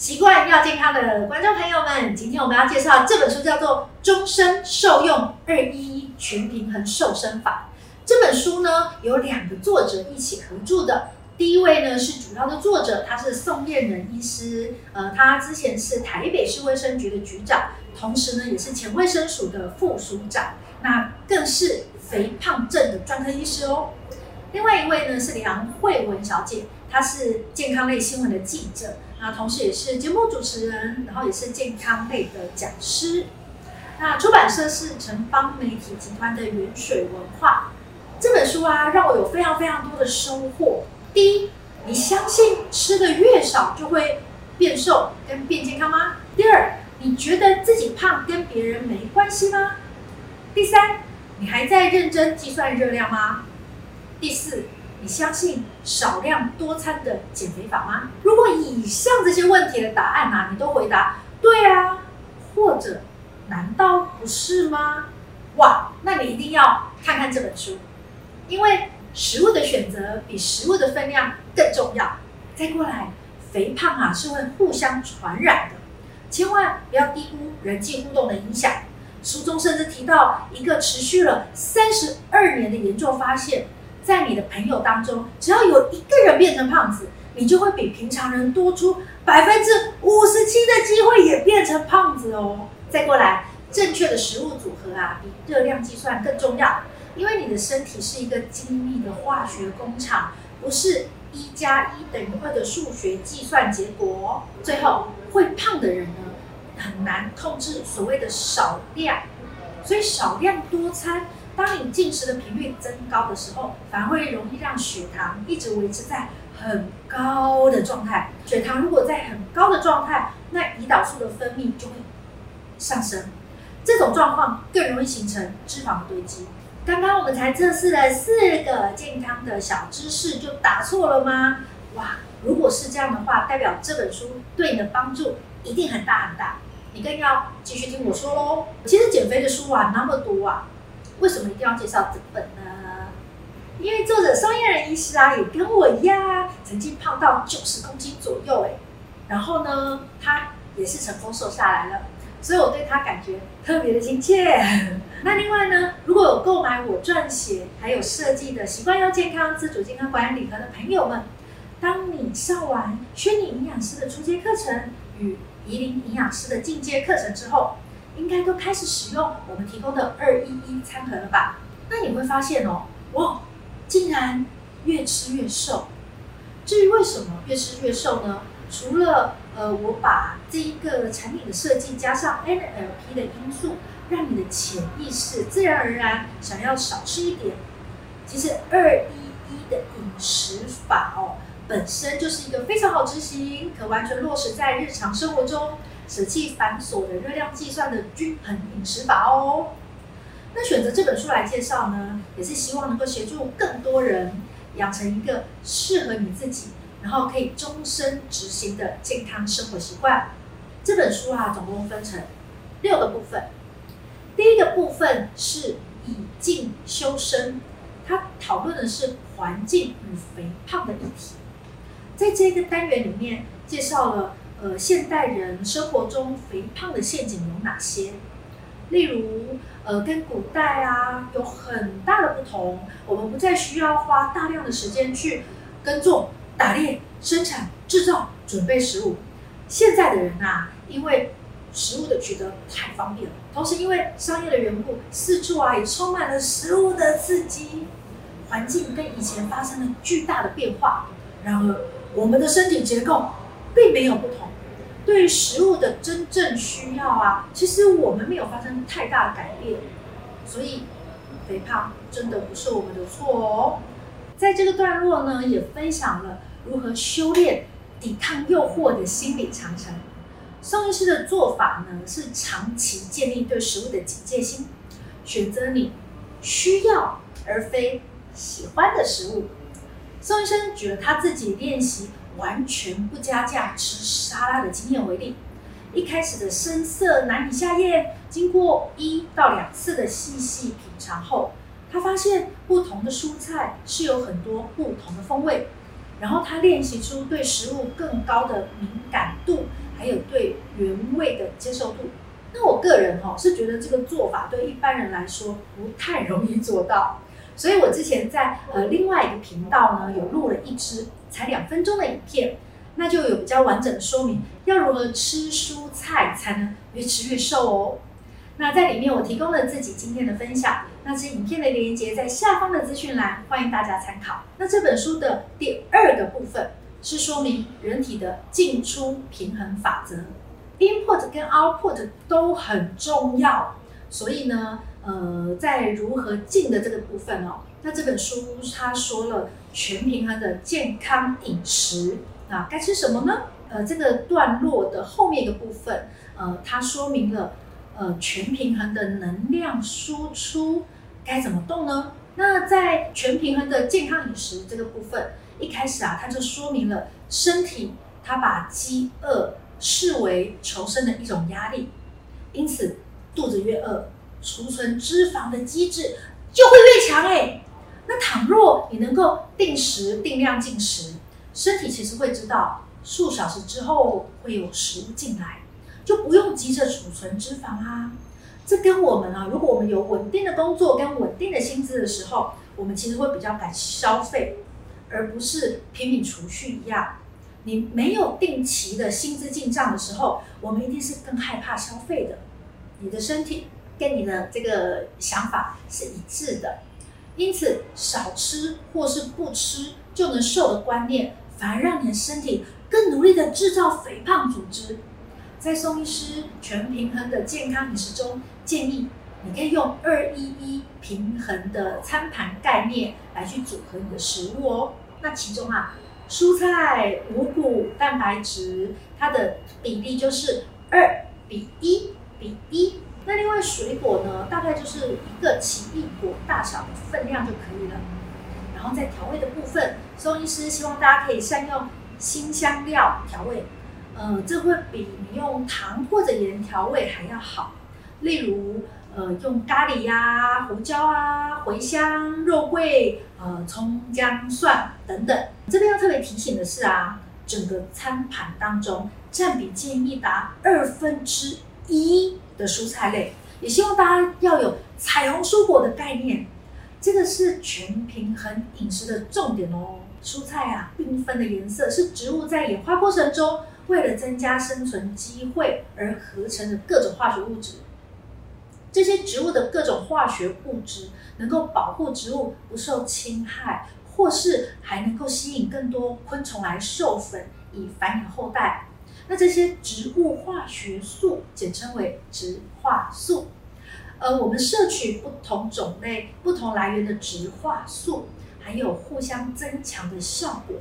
习惯要健康的观众朋友们，今天我们要介绍这本书，叫做《终身受用二一全平衡瘦身法》。这本书呢，有两个作者一起合著的。第一位呢是主要的作者，他是宋晏仁医师，呃，他之前是台北市卫生局的局长，同时呢也是前卫生署的副署长，那更是肥胖症的专科医师哦。另外一位呢是梁慧文小姐，她是健康类新闻的记者。那同时也是节目主持人，然后也是健康类的讲师。那出版社是城邦媒体集团的元水文化。这本书啊，让我有非常非常多的收获。第一，你相信吃的越少就会变瘦跟变健康吗？第二，你觉得自己胖跟别人没关系吗？第三，你还在认真计算热量吗？第四，你相信少量多餐的减肥法吗？如果以上这些问题的答案啊，你都回答对啊，或者难道不是吗？哇，那你一定要看看这本书，因为食物的选择比食物的分量更重要。再过来，肥胖啊是会互相传染的，千万不要低估人际互动的影响。书中甚至提到一个持续了三十二年的研究发现。在你的朋友当中，只要有一个人变成胖子，你就会比平常人多出百分之五十七的机会也变成胖子哦。再过来，正确的食物组合啊，比热量计算更重要，因为你的身体是一个精密的化学工厂，不是一加一等于二的数学计算结果。最后，会胖的人呢，很难控制所谓的少量，所以少量多餐。当你进食的频率增高的时候，反而会容易让血糖一直维持在很高的状态。血糖如果在很高的状态，那胰岛素的分泌就会上升，这种状况更容易形成脂肪堆积。刚刚我们才测试了四个健康的小知识，就答错了吗？哇，如果是这样的话，代表这本书对你的帮助一定很大很大。你更要继续听我说喽。其实减肥的书啊，那么多啊。为什么一定要介绍这本呢？因为作者商业人医师啊，也跟我一样，曾经胖到九十公斤左右哎，然后呢，他也是成功瘦下来了，所以我对他感觉特别的亲切。那另外呢，如果有购买我撰写还有设计的《习惯要健康自主健康管理礼盒》的朋友们，当你上完虚拟营养师的初阶课程与宜林营养师的进阶课程之后，应该都开始使用我们提供的二一一餐盒了吧？那你会发现哦，哇，竟然越吃越瘦。至于为什么越吃越瘦呢？除了呃，我把这一个产品的设计加上 NLP 的因素，让你的潜意识自然而然想要少吃一点。其实二一一的饮食法哦，本身就是一个非常好执行，可完全落实在日常生活中。舍弃繁琐的热量计算的均衡饮食法哦。那选择这本书来介绍呢，也是希望能够协助更多人养成一个适合你自己，然后可以终身执行的健康生活习惯。这本书啊，总共分成六个部分。第一个部分是以静修身，它讨论的是环境与肥胖的议题。在这个单元里面，介绍了。呃，现代人生活中肥胖的陷阱有哪些？例如，呃，跟古代啊有很大的不同。我们不再需要花大量的时间去耕种、打猎、生产、制造、准备食物。现在的人啊，因为食物的取得太方便了，同时因为商业的缘故，四处啊也充满了食物的刺激，环境跟以前发生了巨大的变化。然而，我们的身体结构并没有不同。对于食物的真正需要啊，其实我们没有发生太大的改变，所以肥胖真的不是我们的错哦。在这个段落呢，也分享了如何修炼抵抗诱惑的心理长城。宋医师的做法呢，是长期建立对食物的警戒心，选择你需要而非喜欢的食物。宋医生举了他自己练习。完全不加价吃沙拉的经验为例，一开始的生涩难以下咽，经过一到两次的细细品尝后，他发现不同的蔬菜是有很多不同的风味，然后他练习出对食物更高的敏感度，还有对原味的接受度。那我个人哈、哦、是觉得这个做法对一般人来说不太容易做到，所以我之前在呃另外一个频道呢有录了一支才两分钟的影片，那就有比较完整的说明要如何吃蔬菜才能越吃越瘦哦。那在里面我提供了自己今天的分享，那这影片的连接在下方的资讯栏，欢迎大家参考。那这本书的第二个部分是说明人体的进出平衡法则。Input 跟 Output 都很重要，所以呢，呃，在如何进的这个部分哦，那这本书它说了全平衡的健康饮食啊，该吃什么呢？呃，这个段落的后面一个部分，呃，它说明了呃全平衡的能量输出该怎么动呢？那在全平衡的健康饮食这个部分，一开始啊，它就说明了身体它把饥饿。视为求生的一种压力，因此肚子越饿，储存脂肪的机制就会越强哎。那倘若你能够定时定量进食，身体其实会知道数小时之后会有食物进来，就不用急着储存脂肪啊。这跟我们啊，如果我们有稳定的工作跟稳定的薪资的时候，我们其实会比较敢消费，而不是拼命储蓄一样。你没有定期的薪资进账的时候，我们一定是更害怕消费的。你的身体跟你的这个想法是一致的，因此少吃或是不吃就能瘦的观念，反而让你的身体更努力的制造肥胖组织。在宋医师全平衡的健康饮食中，建议你可以用二一一平衡的餐盘概念来去组合你的食物哦。那其中啊。蔬菜、五谷、蛋白质，它的比例就是二比一比一。那另外水果呢，大概就是一个奇异果大小的分量就可以了。然后在调味的部分，宋医师希望大家可以善用辛香料调味，呃，这会比你用糖或者盐调味还要好。例如，呃，用咖喱呀、胡椒啊、茴香、肉桂、呃、葱姜蒜等等。这边要特别提醒的是啊，整个餐盘当中占比建议达二分之一的蔬菜类，也希望大家要有彩虹蔬果的概念。这个是全平衡饮食的重点哦。蔬菜啊，缤纷的颜色是植物在演化过程中为了增加生存机会而合成的各种化学物质。这些植物的各种化学物质能够保护植物不受侵害，或是还能够吸引更多昆虫来授粉以繁衍后代。那这些植物化学素简称为植化素。呃，我们摄取不同种类、不同来源的植化素，还有互相增强的效果。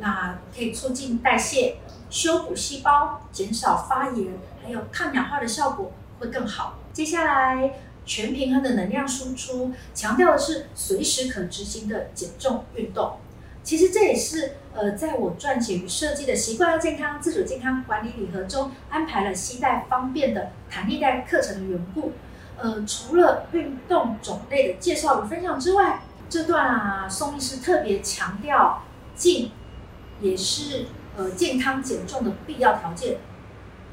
那可以促进代谢、修补细胞、减少发炎，还有抗氧化的效果会更好。接下来，全平衡的能量输出，强调的是随时可执行的减重运动。其实这也是呃，在我撰写与设计的习惯健康自主健康管理礼盒中安排了携带方便的弹力带课程的缘故。呃，除了运动种类的介绍与分享之外，这段啊，宋医师特别强调静，也是呃健康减重的必要条件。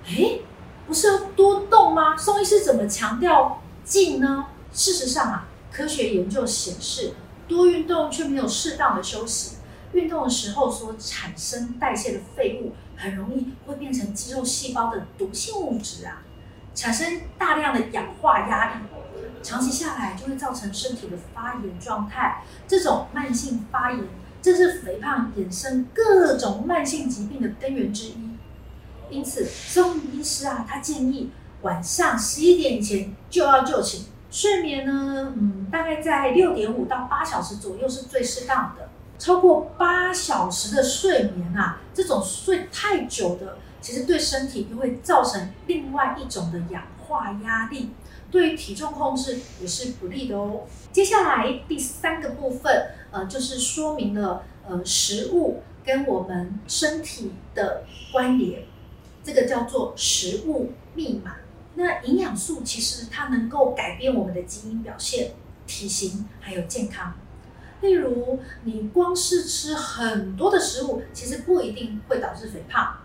诶不是要多动吗？宋医师怎么强调静呢？事实上啊，科学研究显示，多运动却没有适当的休息，运动的时候所产生代谢的废物，很容易会变成肌肉细胞的毒性物质啊，产生大量的氧化压力，长期下来就会造成身体的发炎状态。这种慢性发炎，这是肥胖衍生各种慢性疾病的根源之一。因此，宋医师啊，他建议晚上十一点以前就要就寝，睡眠呢，嗯，大概在六点五到八小时左右是最适当的。超过八小时的睡眠啊，这种睡太久的，其实对身体又会造成另外一种的氧化压力，对于体重控制也是不利的哦。接下来第三个部分，呃，就是说明了呃食物跟我们身体的关联。这个叫做食物密码。那营养素其实它能够改变我们的基因表现、体型还有健康。例如，你光是吃很多的食物，其实不一定会导致肥胖。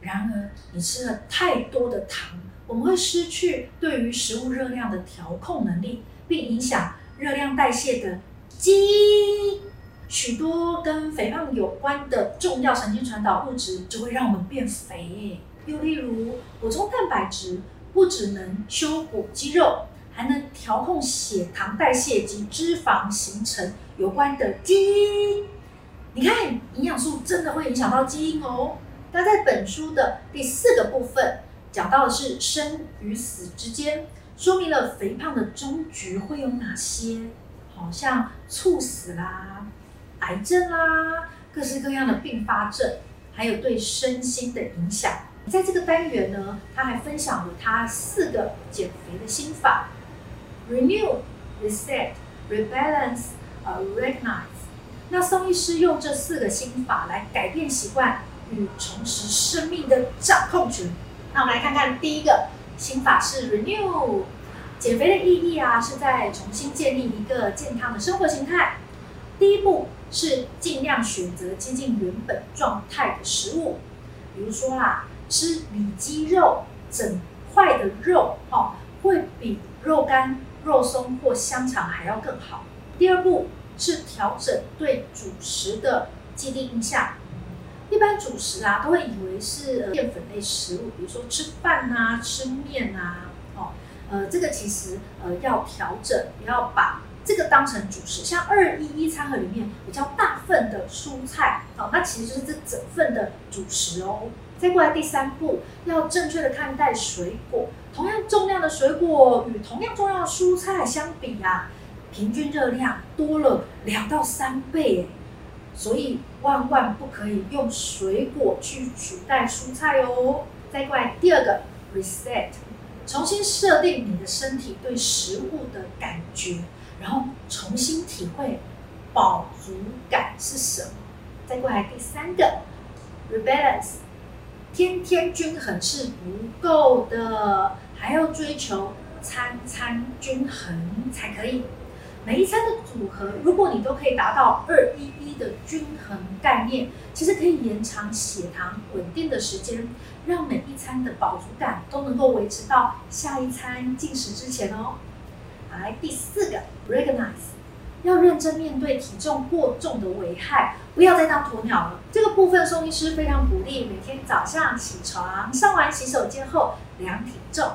然而，你吃了太多的糖，我们会失去对于食物热量的调控能力，并影响热量代谢的基因。许多跟肥胖有关的重要神经传导物质就会让我们变肥。又例如，补充蛋白质不只能修补肌肉，还能调控血糖代谢及脂肪形成有关的基因。你看，营养素真的会影响到基因哦。那在本书的第四个部分，讲到的是生与死之间，说明了肥胖的终局会有哪些，好像猝死啦、癌症啦、各式各样的并发症，还有对身心的影响。在这个单元呢，他还分享了他四个减肥的心法：Renew、Reset、Rebalance、呃、Recognize。那宋医师用这四个心法来改变习惯。与重拾生命的掌控权。那我们来看看第一个心法是 Renew。减肥的意义啊，是在重新建立一个健康的生活形态。第一步是尽量选择接近原本状态的食物，比如说啦、啊，吃里脊肉、整块的肉，哦，会比肉干、肉松或香肠还要更好。第二步是调整对主食的既定印象。一般主食啊，都会以为是淀粉类食物，比如说吃饭啊、吃面啊，哦，呃，这个其实呃要调整，不要把这个当成主食。像二一一餐盒里面比较大份的蔬菜，哦，那其实就是这整份的主食哦。再过来第三步，要正确的看待水果，同样重量的水果与同样重量的蔬菜相比啊，平均热量多了两到三倍，所以。万万不可以用水果去取代蔬菜哦！再过来第二个 reset，重新设定你的身体对食物的感觉，然后重新体会饱足感是什么。再过来第三个 rebalance，天天均衡是不够的，还要追求餐餐均衡才可以。每一餐的组合，如果你都可以达到二一一的均衡概念，其实可以延长血糖稳定的时间，让每一餐的饱足感都能够维持到下一餐进食之前哦。来，第四个，recognize，要认真面对体重过重的危害，不要再当鸵鸟了。这个部分，宋医师非常鼓励每天早上起床，上完洗手间后量体重，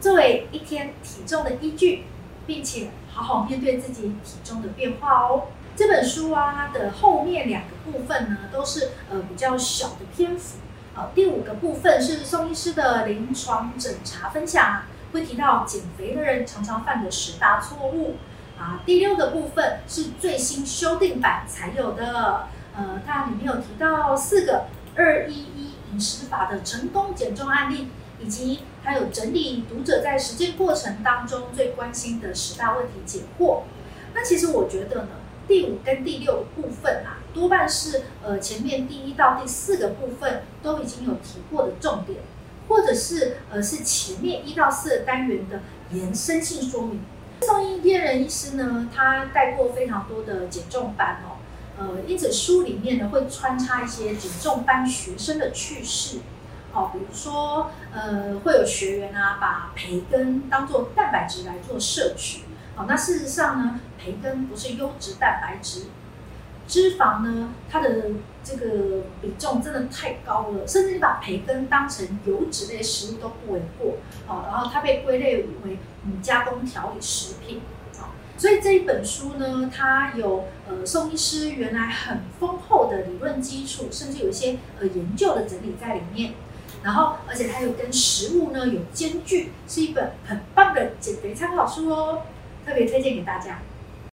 作为一天体重的依据，并且。好好面对自己体重的变化哦。这本书啊的后面两个部分呢，都是呃比较小的篇幅。呃，第五个部分是宋医师的临床诊查分享，会提到减肥的人常常犯的十大错误。啊，第六个部分是最新修订版才有的，呃，它里面有提到四个二一一饮食法的成功减重案例。以及还有整理读者在实践过程当中最关心的十大问题解惑。那其实我觉得呢，第五跟第六部分啊，多半是呃前面第一到第四个部分都已经有提过的重点，或者是呃是前面一到四个单元的延伸性说明。宋英天人医师呢，他带过非常多的减重班哦，呃，因此书里面呢会穿插一些减重班学生的趣事。哦，比如说，呃，会有学员啊，把培根当做蛋白质来做摄取。好，那事实上呢，培根不是优质蛋白质，脂肪呢，它的这个比重真的太高了，甚至你把培根当成油脂类食物都不为过。好，然后它被归类为嗯加工调理食品。好，所以这一本书呢，它有呃宋医师原来很丰厚的理论基础，甚至有一些呃研究的整理在里面。然后，而且它又跟食物呢有兼具，是一本很棒的减肥参考书哦，特别推荐给大家。